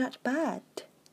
not bad.